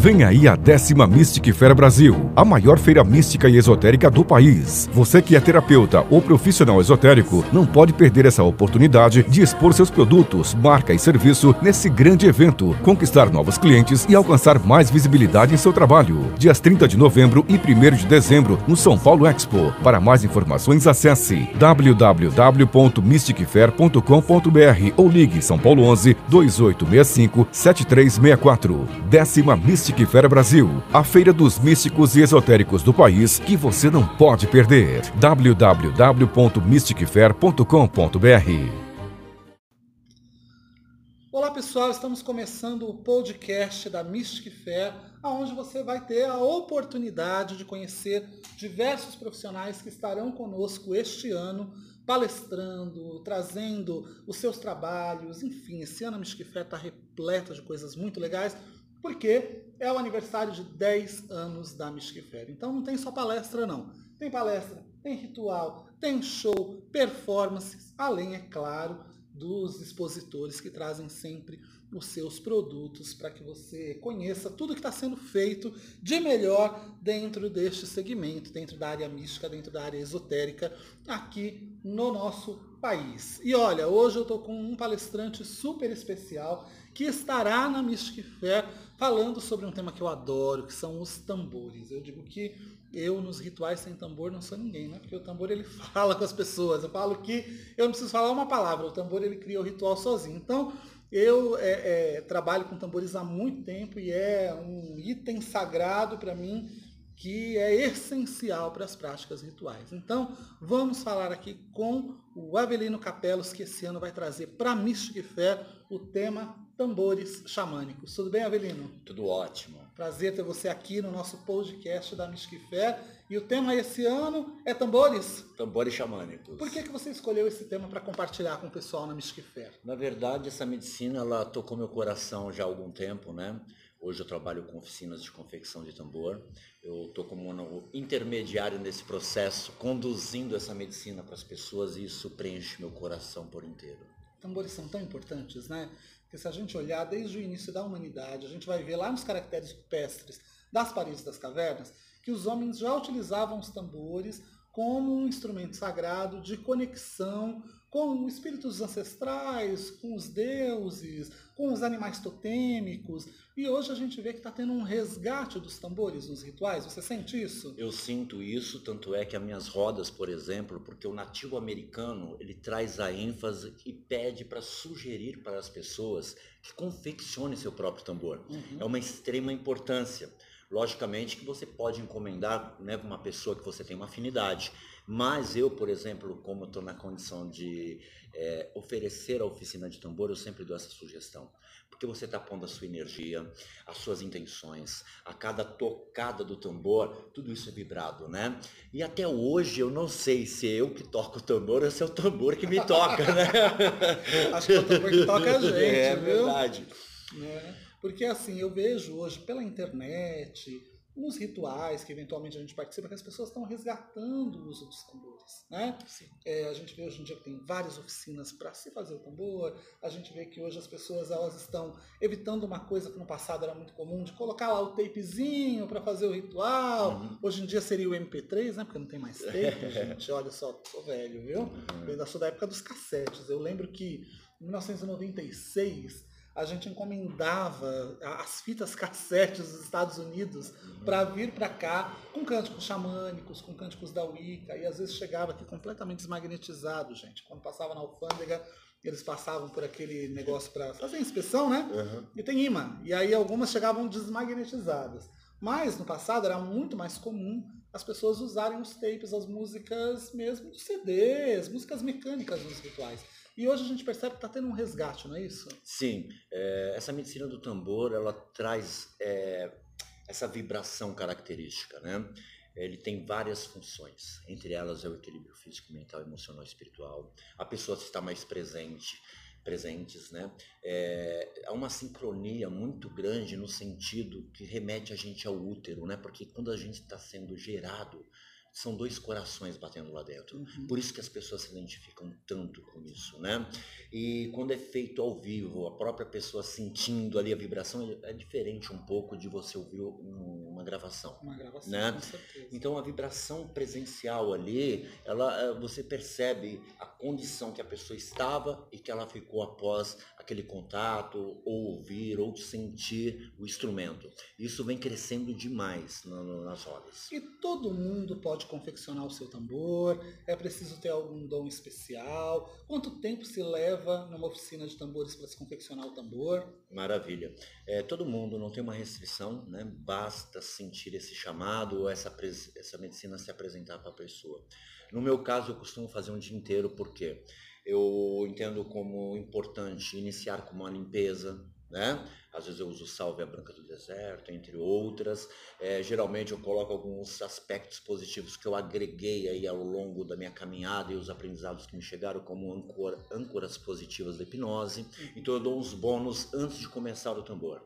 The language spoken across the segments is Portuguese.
Vem aí a décima Mystic Fair Brasil, a maior feira mística e esotérica do país. Você que é terapeuta ou profissional esotérico não pode perder essa oportunidade de expor seus produtos, marca e serviço nesse grande evento, conquistar novos clientes e alcançar mais visibilidade em seu trabalho. Dias 30 de novembro e 1 de dezembro no São Paulo Expo. Para mais informações acesse www.mysticfair.com.br ou ligue São Paulo 11 2865 7364. Décima Mystic Mystic Fair Brasil, a feira dos místicos e esotéricos do país que você não pode perder. www.mysticfair.com.br Olá pessoal, estamos começando o podcast da Mystic Fair, onde você vai ter a oportunidade de conhecer diversos profissionais que estarão conosco este ano, palestrando, trazendo os seus trabalhos, enfim, esse ano a Mystic Fair está repleta de coisas muito legais porque é o aniversário de 10 anos da Fair. Então não tem só palestra não. Tem palestra, tem ritual, tem show, performances, além, é claro, dos expositores que trazem sempre os seus produtos para que você conheça tudo que está sendo feito de melhor dentro deste segmento, dentro da área mística, dentro da área esotérica, aqui no nosso país. E olha, hoje eu estou com um palestrante super especial que estará na Mystic Fair falando sobre um tema que eu adoro, que são os tambores. Eu digo que eu nos rituais sem tambor não sou ninguém, né? Porque o tambor ele fala com as pessoas. Eu falo que eu não preciso falar uma palavra, o tambor ele cria o ritual sozinho. Então, eu é, é, trabalho com tambores há muito tempo e é um item sagrado para mim que é essencial para as práticas rituais. Então, vamos falar aqui com o Avelino Capelos, que esse ano vai trazer para a Mystic Fair o tema tambores xamânicos. Tudo bem, Avelino? Tudo ótimo. Prazer ter você aqui no nosso podcast da Mystic Fair. E o tema esse ano é tambores? Tambores xamânicos. Por que, que você escolheu esse tema para compartilhar com o pessoal na Mystic Fair? Na verdade, essa medicina ela tocou meu coração já há algum tempo, né? Hoje eu trabalho com oficinas de confecção de tambor. Eu estou como um intermediário nesse processo, conduzindo essa medicina para as pessoas e isso preenche meu coração por inteiro. Tambores são tão importantes, né? Porque se a gente olhar desde o início da humanidade, a gente vai ver lá nos caracteres rupestres das paredes das cavernas que os homens já utilizavam os tambores como um instrumento sagrado de conexão com espíritos ancestrais, com os deuses, com os animais totêmicos. E hoje a gente vê que está tendo um resgate dos tambores nos rituais. Você sente isso? Eu sinto isso, tanto é que as minhas rodas, por exemplo, porque o nativo americano ele traz a ênfase e pede para sugerir para as pessoas que confeccionem seu próprio tambor. Uhum. É uma extrema importância. Logicamente que você pode encomendar né, uma pessoa que você tem uma afinidade. Mas eu, por exemplo, como estou na condição de é, oferecer a oficina de tambor, eu sempre dou essa sugestão. Porque você está pondo a sua energia, as suas intenções, a cada tocada do tambor, tudo isso é vibrado, né? E até hoje eu não sei se é eu que toco o tambor ou se é o tambor que me toca, né? Acho que é o tambor que toca a gente, é, viu? É verdade. É, porque assim, eu vejo hoje pela internet, nos rituais que eventualmente a gente participa, que as pessoas estão resgatando o uso dos tambores. Né? É, a gente vê hoje em dia que tem várias oficinas para se fazer o tambor, a gente vê que hoje as pessoas elas estão evitando uma coisa que no passado era muito comum, de colocar lá o tapezinho para fazer o ritual. Uhum. Hoje em dia seria o MP3, né? porque não tem mais tape, gente. Olha só, sou velho, viu? Uhum. Eu ainda sou da época dos cassetes. Eu lembro que em 1996 a gente encomendava as fitas cassete dos Estados Unidos para vir para cá com cânticos xamânicos, com cânticos da Wicca, e às vezes chegava aqui completamente desmagnetizado, gente. Quando passava na alfândega, eles passavam por aquele negócio para fazer inspeção, né? Uhum. E tem imã. E aí algumas chegavam desmagnetizadas. Mas no passado era muito mais comum as pessoas usarem os tapes, as músicas mesmo CDs, músicas mecânicas nos rituais. E hoje a gente percebe que está tendo um resgate, não é isso? Sim. É, essa medicina do tambor, ela traz é, essa vibração característica, né? Ele tem várias funções, entre elas é o equilíbrio físico, mental, emocional espiritual. A pessoa está mais presente, presentes, né? É, há uma sincronia muito grande no sentido que remete a gente ao útero, né? Porque quando a gente está sendo gerado são dois corações batendo lá dentro. Uhum. Por isso que as pessoas se identificam tanto com isso, né? E quando é feito ao vivo, a própria pessoa sentindo ali a vibração, é diferente um pouco de você ouvir uma gravação. Uma gravação, Né? com certeza. Então a vibração presencial ali, ela, eh, você percebe a condição que a pessoa estava e que ela ficou após aquele contato, ou ouvir, ou sentir o instrumento. Isso vem crescendo demais na- na- nas rodas. E todo mundo pode confeccionar o seu tambor? É preciso ter algum dom especial? Quanto tempo se leva numa oficina de tambores para se confeccionar o tambor? Maravilha. É, todo mundo não tem uma restrição, né? Basta sentir esse chamado ou essa, essa medicina se apresentar para a pessoa. No meu caso, eu costumo fazer um dia inteiro porque eu entendo como importante iniciar com uma limpeza, né? Às vezes eu uso salve a branca do deserto, entre outras. É, geralmente eu coloco alguns aspectos positivos que eu agreguei aí ao longo da minha caminhada e os aprendizados que me chegaram como âncora- âncoras positivas da hipnose. Então eu dou uns bônus antes de começar o tambor.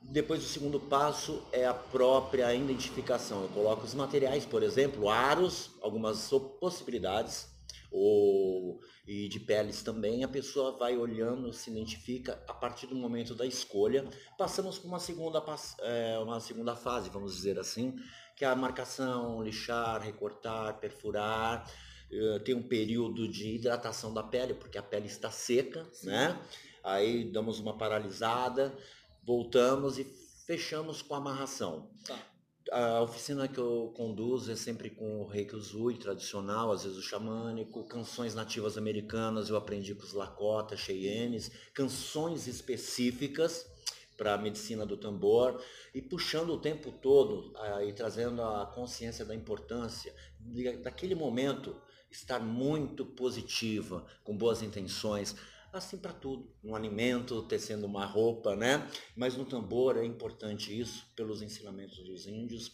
Depois o segundo passo é a própria identificação. Eu coloco os materiais, por exemplo, aros, algumas possibilidades, ou e de peles também. A pessoa vai olhando, se identifica a partir do momento da escolha. Passamos por uma segunda, é, uma segunda fase, vamos dizer assim, que é a marcação, lixar, recortar, perfurar. Eh, Tem um período de hidratação da pele, porque a pele está seca, né? Aí damos uma paralisada, voltamos e fechamos com a amarração. Tá. A oficina que eu conduzo é sempre com o reiki Uzui tradicional, às vezes o xamânico, canções nativas americanas, eu aprendi com os Lakota, Cheyennes, canções específicas para a medicina do tambor e puxando o tempo todo ah, e trazendo a consciência da importância daquele momento estar muito positiva, com boas intenções, assim para tudo, no alimento, tecendo uma roupa, né? Mas no tambor é importante isso, pelos ensinamentos dos índios,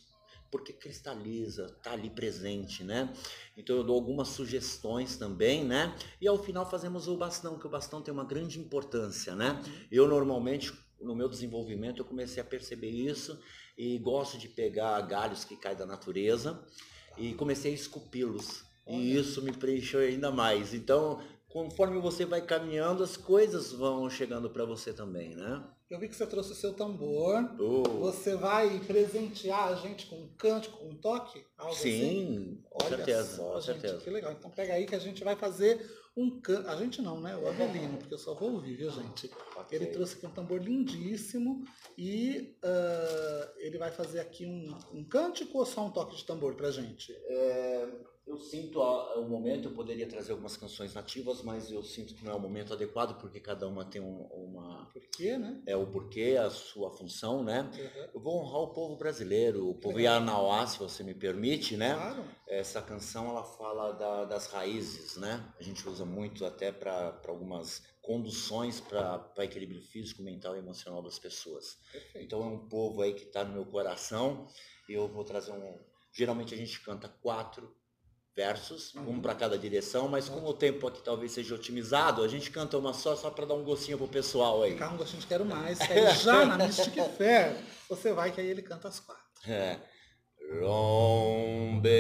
porque cristaliza, tá ali presente, né? Então eu dou algumas sugestões também, né? E ao final fazemos o bastão, que o bastão tem uma grande importância, né? Eu normalmente, no meu desenvolvimento, eu comecei a perceber isso e gosto de pegar galhos que caem da natureza e comecei a esculpi-los. E isso me preencheu ainda mais. Então, conforme você vai caminhando, as coisas vão chegando para você também, né? Eu vi que você trouxe o seu tambor. Oh, Você vai presentear a gente com um cântico, com um toque? Algo assim? sim, com Olha certeza, só, com gente, certeza. que legal. Então pega aí que a gente vai fazer um canto. A gente não, né? O Avelino, porque eu só vou ouvir, viu, gente? Ok. Ele trouxe aqui um tambor lindíssimo e ah, ele vai fazer aqui um, um cântico ou só um toque de tambor pra gente? É, eu sinto a- o momento, eu poderia trazer algumas canções nativas, mas eu sinto que não é o momento adequado, porque cada uma tem um- uma. Né? É o porquê, a sua função, né? Uhum. Eu vou honrar o povo brasileiro, o povo legal. Se você me permite, né? Claro. Essa canção ela fala da- das raízes, né? A gente usa muito até para algumas conduções para equilíbrio físico, mental e emocional das pessoas. Perfeito. Então é um povo aí que está no meu coração e eu vou trazer um. Geralmente a gente canta quatro versos, Uhum. um para cada direção, mas como o tempo aqui talvez seja otimizado, a gente canta uma só só para dar um gostinho pro pessoal aí. Ficar um gostinho de quero mais, que aí já na Mystic Fair você vai que aí ele canta as quatro. É. Rombe,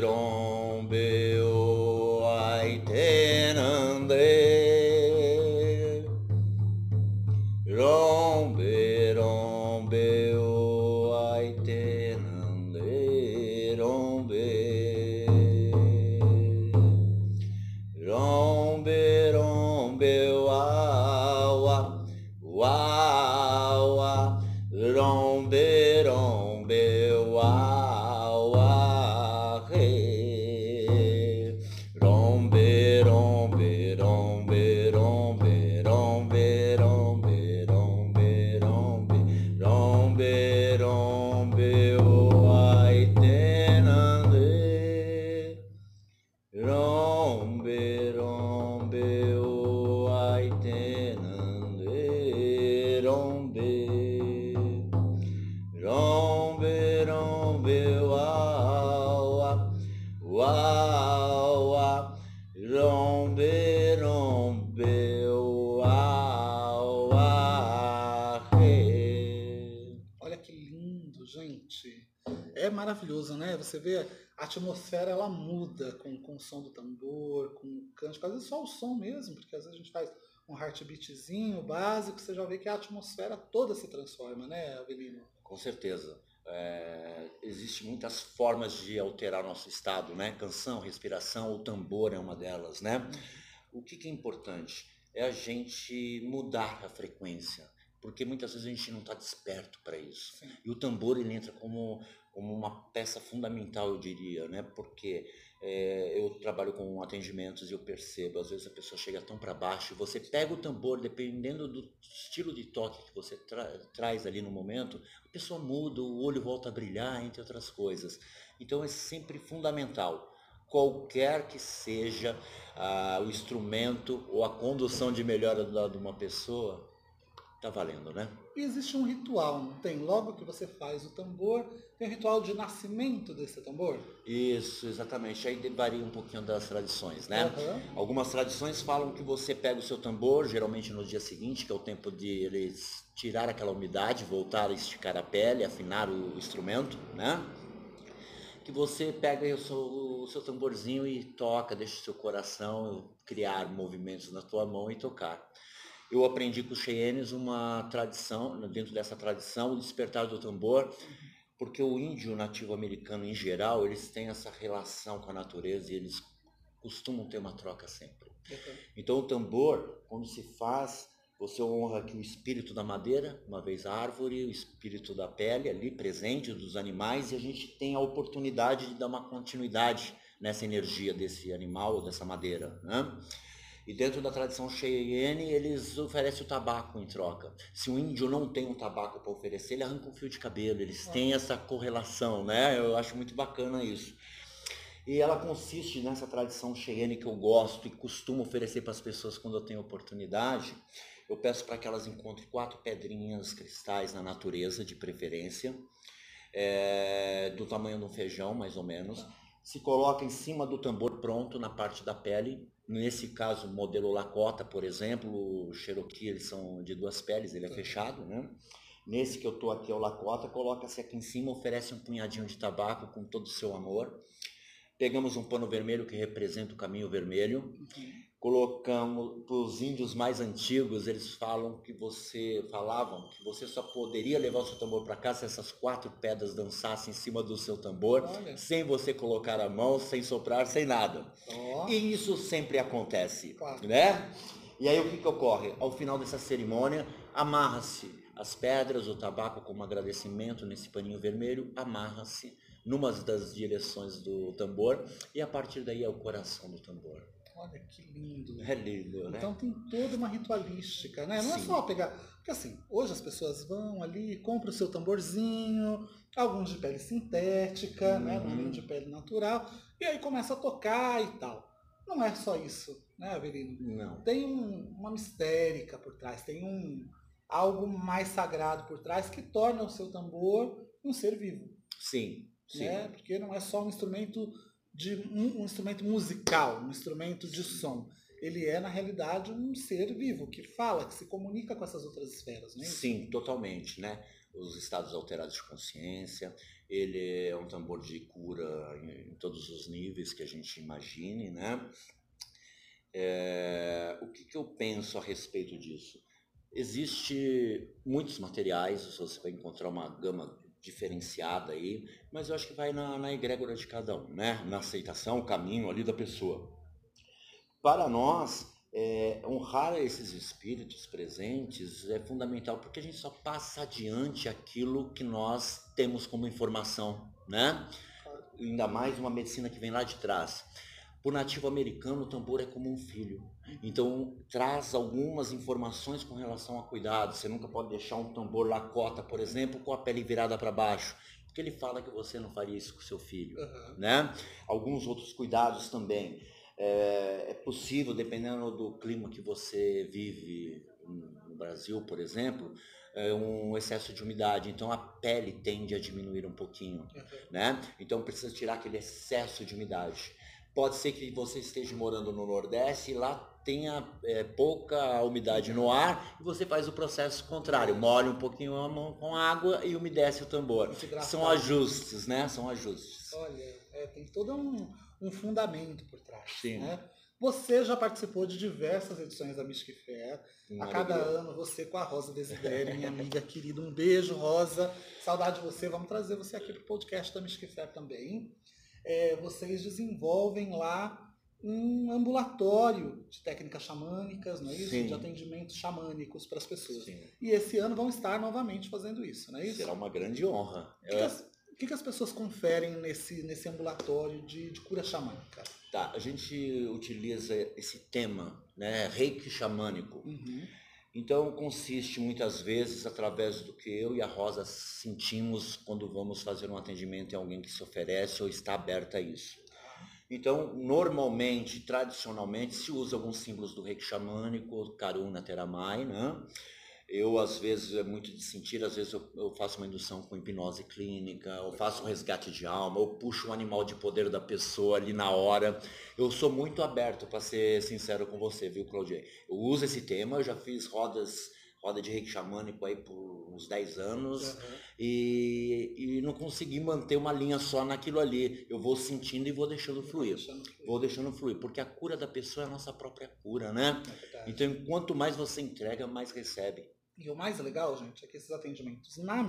rombe, o. Rombe, rombe, uai, tenande, rombe. Rombe, rombe, uau, uau. Rombe, rombe. Olha que lindo, gente. É maravilhoso, né? Você vê a atmosfera ela muda com, o som do tambor, com o cântico, às vezes só o som mesmo, porque às vezes a gente faz um heartbeatzinho básico, você já vê que a atmosfera toda se transforma, né, Avelino? Com certeza. É, Existem muitas formas de alterar nosso estado, né? Canção, respiração, o tambor é uma delas, né? O que, que é importante? É a gente mudar a frequência, porque muitas vezes a gente não está desperto para isso. Sim. E o tambor ele entra como, como uma peça fundamental, eu diria, né? Porque é, eu trabalho com atendimentos e eu percebo, às vezes a pessoa chega tão para baixo, você pega o tambor, dependendo do estilo de toque que você tra traz ali no momento, a pessoa muda, o olho volta a brilhar, entre outras coisas. Então é sempre fundamental, qualquer que seja ah, o instrumento ou a condução de melhora de uma pessoa, tá valendo, né? E existe um ritual, não tem? Logo que você faz o tambor, tem um ritual de nascimento desse tambor? Isso, exatamente. Aí varia um pouquinho das tradições, né? Aham. Algumas tradições falam que você pega o seu tambor, geralmente no dia seguinte, que é o tempo de eles tirar aquela umidade, voltar a esticar a pele, afinar o instrumento, né? Que você pega o seu, o seu tamborzinho e toca, deixa o seu coração criar movimentos na tua mão e tocar. Eu aprendi com os Cheyennes uma tradição, dentro dessa tradição, o despertar do tambor, porque o índio nativo americano em geral, eles têm essa relação com a natureza e eles costumam ter uma troca sempre. Então o tambor, quando se faz, você honra aqui o espírito da madeira, uma vez a árvore, o espírito da pele ali presente dos animais e a gente tem a oportunidade de dar uma continuidade nessa energia desse animal, dessa madeira, né? E dentro da tradição Cheyenne, eles oferecem o tabaco em troca. Se o índio não tem um tabaco para oferecer, ele arranca um fio de cabelo. Eles têm essa correlação, né? Eu acho muito bacana isso. E ela consiste nessa tradição Cheyenne que eu gosto e costumo oferecer para as pessoas quando eu tenho oportunidade. Eu peço para que elas encontrem quatro pedrinhas cristais na natureza, de preferência, é, do tamanho de um feijão, mais ou menos. Se coloca em cima do tambor pronto, na parte da pele. Nesse caso, modelo Lakota, por exemplo, o Cherokee, eles são de duas peles, ele é fechado, né? Nesse que eu tô aqui, é o Lakota, coloca-se aqui em cima, oferece um punhadinho de tabaco com todo o seu amor. Pegamos um pano vermelho que representa o caminho vermelho. Colocamos para os índios mais antigos, eles falam que você falavam que você só poderia levar o seu tambor para cá se essas quatro pedras dançassem em cima do seu tambor, Olha. sem você colocar a mão, sem soprar, sem nada. Ó, E isso sempre acontece, Claro. né? E aí o que, que ocorre? Ao final dessa cerimônia, amarra-se as pedras, o tabaco como agradecimento nesse paninho vermelho, amarra-se numa das direções do tambor e a partir daí é o coração do tambor. Olha que lindo. É lindo, né? Então tem toda uma ritualística, né? Não é Sim. só pegar. Porque assim, hoje as pessoas vão ali, compram o seu tamborzinho, alguns de pele sintética, né? Uhum. Não de pele natural, e aí começa a tocar e tal. Não é só isso, né, Avelino? Não. Tem um- uma mistérica por trás, tem um algo mais sagrado por trás que torna o seu tambor um ser vivo, Sim, sim. né? Porque não é só um instrumento de um, um instrumento musical, um instrumento de som. Ele é na realidade um ser vivo que fala, que se comunica com essas outras esferas, né? Sim, totalmente, né? Os estados alterados de consciência, ele é um tambor de cura em, em todos os níveis que a gente imagine, né? É, o que, que eu penso a respeito disso? Existe muitos materiais, você vai encontrar uma gama diferenciada aí, mas eu acho que vai na, na egrégora de cada um, né? Na aceitação, o caminho ali da pessoa. Para nós, é, honrar esses espíritos presentes é fundamental porque a gente só passa adiante aquilo que nós temos como informação, né? Ainda mais uma medicina que vem lá de trás. Por nativo americano, o tambor é como um filho. Então, traz algumas informações com relação a cuidado. Você nunca pode deixar um tambor lacota, por exemplo, com a pele virada para baixo, porque ele fala que você não faria isso com seu filho Aham. né? Alguns outros cuidados também. É, é possível, dependendo do clima que você vive no Brasil, por exemplo, é um excesso de umidade. Então a pele tende a diminuir um pouquinho, Aham. né? Então precisa tirar aquele excesso de umidade. Pode ser que você esteja morando no Nordeste e lá tenha é, pouca umidade no ar e você faz o processo contrário, molha um pouquinho a mão com água e umedece o tambor. São ajustes, né? São ajustes. Olha, é? Tem todo um, um fundamento por trás. Sim. Né? Você já participou de diversas edições da Mystic Fair. A cada ano você com a Rosa Desidério, minha amiga querida. Um beijo, Rosa. Saudade de você. Vamos trazer você aqui para o podcast da Mystic Fair também. É, vocês desenvolvem lá um ambulatório de técnicas xamânicas, não é isso? Sim. De atendimentos xamânicos para as pessoas. Sim. E esse ano vão estar novamente fazendo isso, não é isso? Será uma grande honra. O que, o que que as pessoas conferem nesse, nesse ambulatório de, de cura xamânica? Tá, a gente utiliza esse tema, né, reiki xamânico. Uhum. Então consiste muitas vezes através do que eu e a Rosa sentimos quando vamos fazer um atendimento em alguém que se oferece ou está aberta a isso. Então, normalmente, tradicionalmente, se usa alguns símbolos do reiki xamânico, Karuna Teramai, né? Eu, às vezes, é muito de sentir, às vezes eu, eu faço uma indução com hipnose clínica, eu faço um resgate de alma, eu puxo um animal de poder da pessoa ali na hora. Eu sou muito aberto, para ser sincero com você, viu, Claudia? Eu uso esse tema, eu já fiz rodas, roda de reiki xamânico aí por uns 10 anos Uhum. e, e não consegui manter uma linha só naquilo ali. Eu vou sentindo e vou deixando fluir. Deixando fluir. Vou deixando fluir, porque a cura da pessoa é a nossa própria cura, né? É. Então, quanto mais você entrega, mais recebe. E o mais legal, gente, é que esses atendimentos na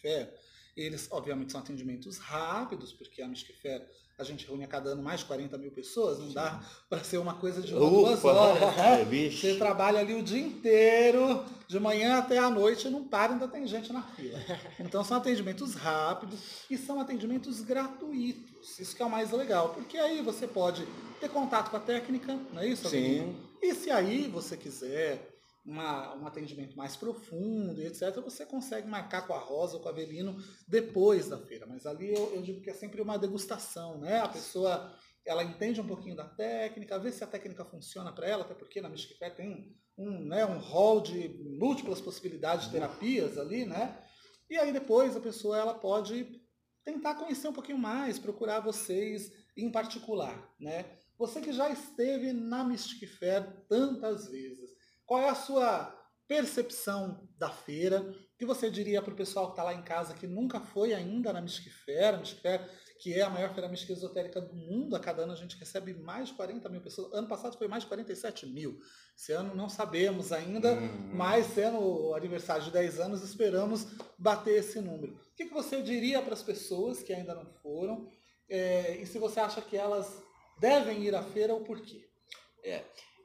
Fair, eles obviamente são atendimentos rápidos, porque a Fair a gente reúne a cada ano mais de 40 mil pessoas, não dá para ser uma coisa de uma, duas horas. né? É. Você trabalha ali o dia inteiro, de manhã até a noite, e não para, ainda tem gente na fila. Então são atendimentos rápidos e são atendimentos gratuitos. Isso que é o mais legal, porque aí você pode ter contato com a técnica, não é isso? Sim. E se aí você quiser uma- um atendimento mais profundo e etc., você consegue marcar com a Rosa ou com a Avelino depois da feira. Mas ali eu, eu digo que é sempre uma degustação, né? A pessoa ela entende um pouquinho da técnica, vê se a técnica funciona para ela, até porque na Mystic Fair tem um, né, um hall de múltiplas possibilidades de terapias ali, né? E aí depois a pessoa ela pode tentar conhecer um pouquinho mais, procurar vocês em particular, né? Você que já esteve na Mystic Fair tantas vezes, qual é a sua percepção da feira? O que você diria para o pessoal que está lá em casa que nunca foi ainda na Mystic Fair, a Mystic Fair que é a maior feira mística esotérica do mundo, a cada ano a gente recebe mais de 40 mil pessoas. Ano passado foi mais de 47 mil. Esse ano não sabemos ainda, Hum. mas sendo o aniversário de 10 anos, esperamos bater esse número. O que, que você diria para as pessoas que ainda não foram? É, e se você acha que elas devem ir à feira, o porquê?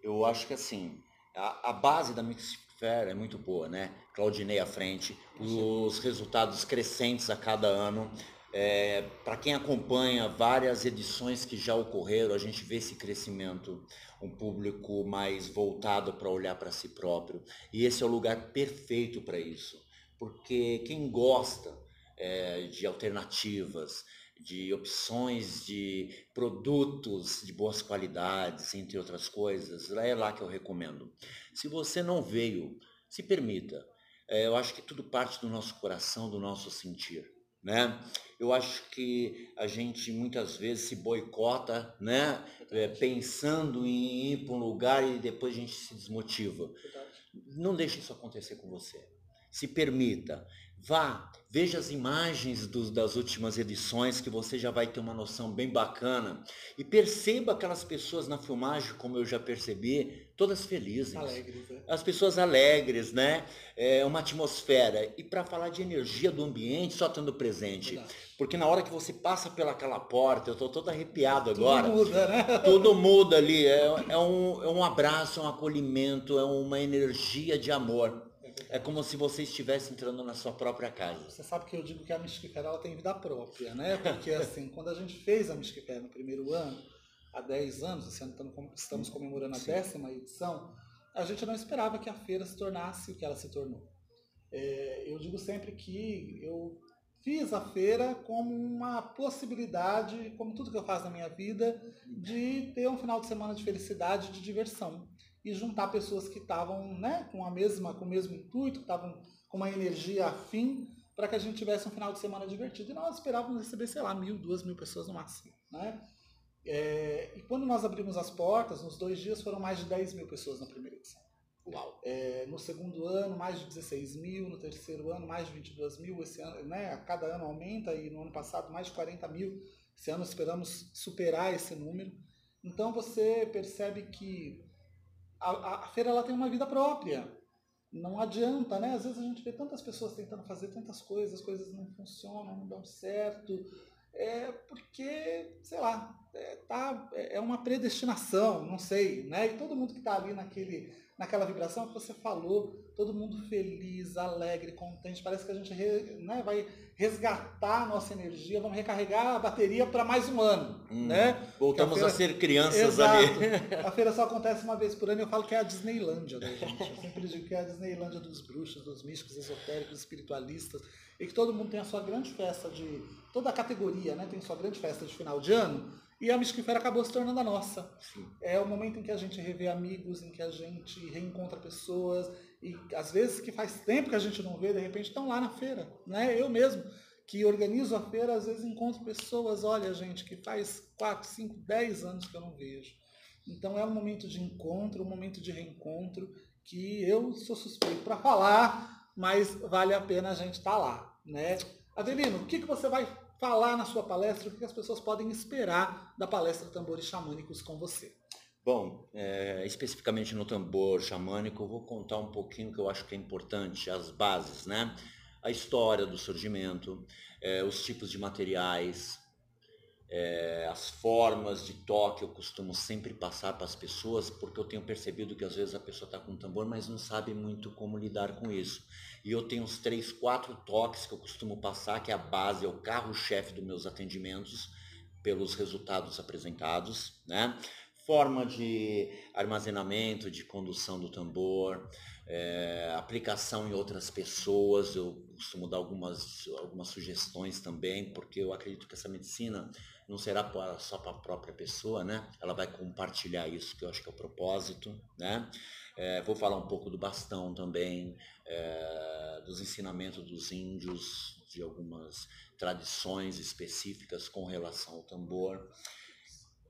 Eu acho que assim, a, a base da Mix Fair é muito boa, né? Claudinei à frente, os resultados crescentes a cada ano. Para quem acompanha várias edições que já ocorreram, a gente vê esse crescimento, um público mais voltado para olhar para si próprio. E esse é o lugar perfeito para isso. Porque quem gosta é, de alternativas, de opções de produtos de boas qualidades, entre outras coisas, é lá que eu recomendo. Se você não veio, se permita. É, eu acho que tudo parte do nosso coração, do nosso sentir. Né? Eu acho que a gente muitas vezes se boicota, né? É, pensando em ir para um lugar e depois a gente se desmotiva. Não deixe isso acontecer com você. Se permita. Vá, veja as imagens das últimas edições que você já vai ter uma noção bem bacana. E perceba aquelas pessoas na filmagem, como eu já percebi, todas felizes. Alegres, né? As pessoas alegres, né? É uma atmosfera. E para falar de energia do ambiente, só estando presente. Verdade. Porque na hora que você passa pelaquela porta, eu estou todo arrepiado Tudo agora. muda, né? Tudo muda ali. É, é um, é um abraço, é um acolhimento, é uma energia de amor. É como se você estivesse entrando na sua própria casa. Você sabe que eu digo que a ela tem vida própria, né? Porque assim, quando a gente fez a Fair no primeiro ano, há 10 anos, esse ano estamos comemorando a Sim. décima edição, a gente não esperava que a feira se tornasse o que ela se tornou. É, eu digo sempre que eu fiz a feira como uma possibilidade, como tudo que eu faço na minha vida, de ter um final de semana de felicidade, de diversão e juntar pessoas que estavam, né, com a mesma, com o mesmo intuito, que estavam com uma energia afim, para que a gente tivesse um final de semana divertido. E nós esperávamos receber, sei lá, mil, duas mil pessoas no máximo, né? É, e quando nós abrimos as portas, nos dois dias foram mais de 10 mil pessoas na primeira edição. Uau! É, no segundo ano, mais de 16 mil. No terceiro ano, mais de 22 mil. Esse ano, né, a cada ano aumenta e no ano passado, mais de 40 mil Esse ano esperamos superar esse número. Então você percebe que a, a feira ela tem uma vida própria. Não adianta, né? Às vezes a gente vê tantas pessoas tentando fazer tantas coisas, as coisas não funcionam, não dão certo. É porque, sei lá, é, tá, é uma predestinação, não sei, né? E todo mundo que está ali naquele naquela vibração que você falou, todo mundo feliz, alegre, contente. Parece que a gente né, vai resgatar a nossa energia, vamos recarregar a bateria para mais um ano. Hum, né? Voltamos a, feira... a, ser crianças Exato. ali. a feira só acontece uma vez por ano e eu falo que é a Disneylândia da gente. Eu sempre digo que é a Disneylândia dos bruxos, dos místicos, esotéricos, espiritualistas. E que todo mundo tem a sua grande festa de. Toda a categoria né, tem sua grande festa de final de ano e a Mystic acabou se tornando a nossa. Sim. É o momento em que a gente revê amigos, em que a gente reencontra pessoas, e às vezes que faz tempo que a gente não vê, de repente estão lá na feira. Né? Eu mesmo, que organizo a feira, às vezes encontro pessoas, olha gente, que faz 4, 5, 10 anos que eu não vejo. Então é um momento de encontro, um momento de reencontro, que eu sou suspeito para falar, mas vale a pena a gente estar tá lá. Né? Adelino, o que, que você vai falar na sua palestra, o que as pessoas podem esperar da palestra Tambores Xamânicos com você. Bom, é, especificamente no tambor xamânico, eu vou contar um pouquinho que eu acho que é importante, as bases, né? A história do surgimento, é, os tipos de materiais, é, as formas de toque eu costumo sempre passar para as pessoas, porque eu tenho percebido que às vezes a pessoa está com um tambor, mas não sabe muito como lidar com isso. E eu tenho uns três, quatro toques que eu costumo passar, que é a base, é o carro-chefe dos meus atendimentos, pelos resultados apresentados, né? Forma de armazenamento, de condução do tambor, é, aplicação em outras pessoas, eu costumo dar algumas, algumas sugestões também, porque eu acredito que essa medicina não será só para a própria pessoa, né? Ela vai compartilhar isso, que eu acho que é o propósito, né? É, vou falar um pouco do bastão também, é, dos ensinamentos dos índios, de algumas tradições específicas com relação ao tambor.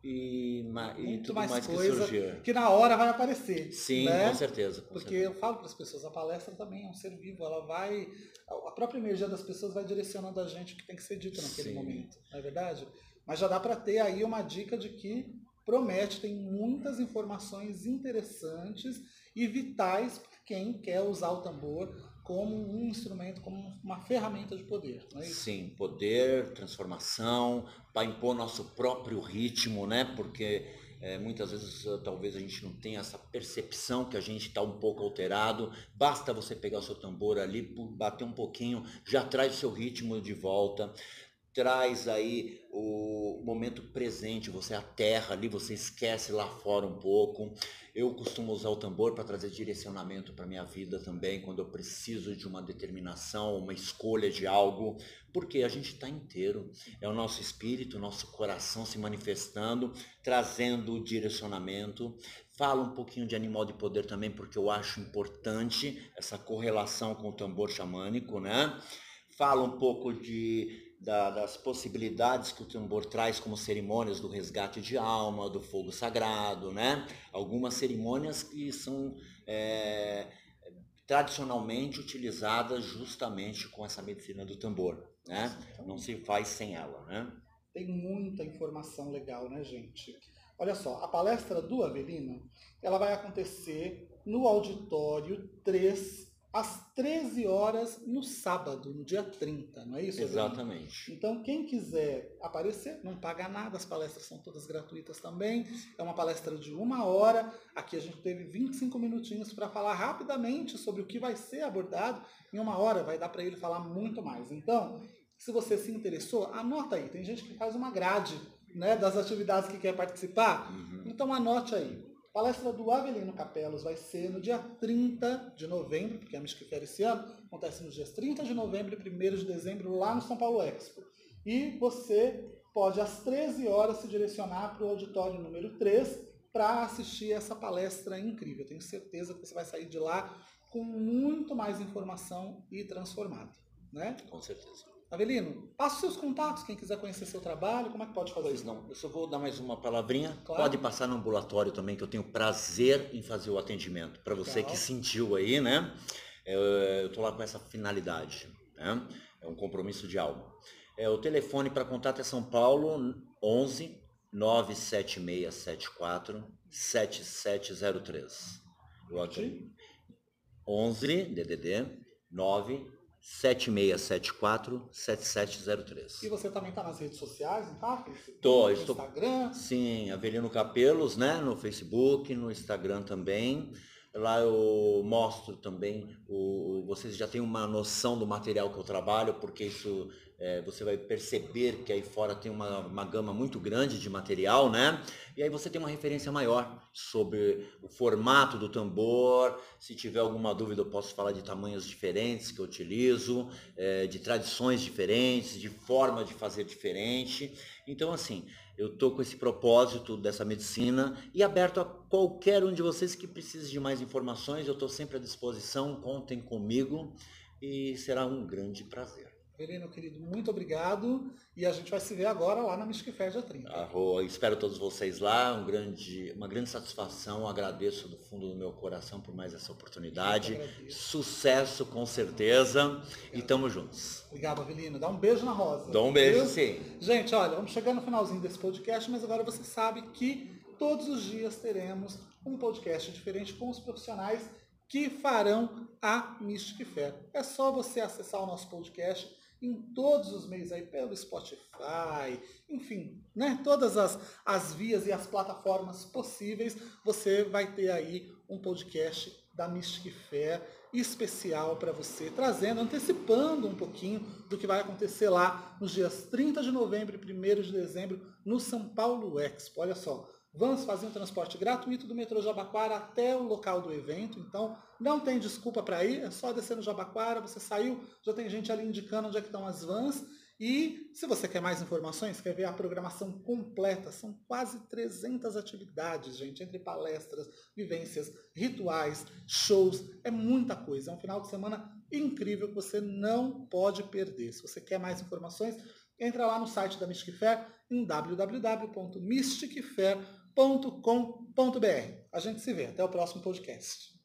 E, e tudo mais, mais coisa que. Que na hora vai aparecer. Sim, né? com certeza. Com Porque certeza. eu falo para as pessoas, a palestra também é um ser vivo, ela vai. A própria energia das pessoas vai direcionando a gente o que tem que ser dito naquele Sim. momento, não é verdade? Mas já dá para ter aí uma dica de que promete, tem muitas informações interessantes e vitais para quem quer usar o tambor como um instrumento, como uma ferramenta de poder. É Sim, poder, transformação, para impor nosso próprio ritmo, né? Porque é, muitas vezes eh, talvez a gente não tenha essa percepção que a gente está um pouco alterado. Basta você pegar o seu tambor ali, bater um pouquinho, já traz o seu ritmo de volta traz aí o momento presente, você aterra ali, você esquece lá fora um pouco. Eu costumo usar o tambor para trazer direcionamento para minha vida também, quando eu preciso de uma determinação, uma escolha de algo, porque a gente está inteiro. É o nosso espírito, o nosso coração se manifestando, trazendo direcionamento. Falo um pouquinho de animal de poder também, porque eu acho importante essa correlação com o tambor xamânico, né? Falo um pouco de da, das possibilidades que o tambor traz como cerimônias do resgate de alma, do fogo sagrado, né? Algumas cerimônias que são é, tradicionalmente utilizadas justamente com essa medicina do tambor, né? Não se faz sem ela, né? Tem muita informação legal, né, gente? Olha só, a palestra do Avelino, ela vai acontecer no auditório 3 às 13 horas no sábado, no dia 30, não é isso? Exatamente. Então, quem quiser aparecer, não paga nada, as palestras são todas gratuitas também. É uma palestra de uma hora. Aqui a gente teve 25 minutinhos para falar rapidamente sobre o que vai ser abordado. Em uma hora vai dar para ele falar muito mais. Então, se você se interessou, anota aí. Tem gente que faz uma grade né, das atividades que quer participar. Uhum. Então, anote aí palestra do Avelino Capelos vai ser no dia 30 de novembro, porque a Misquifera esse ano, acontece nos dias 30 de novembro e 1 de dezembro lá no São Paulo Expo. E você pode, às 13 horas, se direcionar para o auditório número 3 para assistir essa palestra incrível. Tenho certeza que você vai sair de lá com muito mais informação e transformado. Né? Com certeza. Avelino, passa os seus contatos, quem quiser conhecer seu trabalho, como é que pode fazer isso? não, eu só vou dar mais uma palavrinha. Claro. Pode passar no ambulatório também, que eu tenho prazer em fazer o atendimento. Para você Legal. que sentiu aí, né? Eu estou lá com essa finalidade. Né? É um compromisso de alma. É, o telefone para contato é São Paulo 11 97674 7703. Eu aqui. 11 DDD 9 7674 7703. E você também está nas redes sociais, não tá? Tô, no estou. Instagram? Sim, Avelino Capelos, né? No Facebook, no Instagram também. Lá eu mostro também, o, vocês já têm uma noção do material que eu trabalho, porque isso é, você vai perceber que aí fora tem uma, uma gama muito grande de material, né? E aí você tem uma referência maior sobre o formato do tambor. Se tiver alguma dúvida, eu posso falar de tamanhos diferentes que eu utilizo, é, de tradições diferentes, de forma de fazer diferente. Então, assim, eu estou com esse propósito dessa medicina e aberto a qualquer um de vocês que precise de mais informações. Eu estou sempre à disposição, contem comigo e será um grande prazer. Vereno, querido, muito obrigado. E a gente vai se ver agora lá na Fair dia 30. Arro, espero todos vocês lá. Um grande, uma grande satisfação. Agradeço do fundo do meu coração por mais essa oportunidade. Sucesso, com certeza. Obrigado. E tamo juntos. Obrigado, Avelino. Dá um beijo na rosa. Dá um beijo, viu? sim. Gente, olha, vamos chegar no finalzinho desse podcast, mas agora você sabe que todos os dias teremos um podcast diferente com os profissionais que farão a Mystic Fair. É só você acessar o nosso podcast em todos os meios aí, pelo Spotify, enfim, né? Todas as, as vias e as plataformas possíveis, você vai ter aí um podcast da Mystic Fair especial para você, trazendo, antecipando um pouquinho do que vai acontecer lá nos dias 30 de novembro e 1 de dezembro no São Paulo Expo. Olha só, Vamos fazer um transporte gratuito do metrô Jabaquara até o local do evento, então não tem desculpa para ir, é só descer no Jabaquara, você saiu, já tem gente ali indicando onde é que estão as vans. E se você quer mais informações, quer ver a programação completa, são quase 300 atividades, gente, entre palestras, vivências, rituais, shows, é muita coisa. É um final de semana incrível que você não pode perder. Se você quer mais informações, entra lá no site da Mystic Fair em www.mysticfair.com.br. A gente se vê. Até o próximo podcast.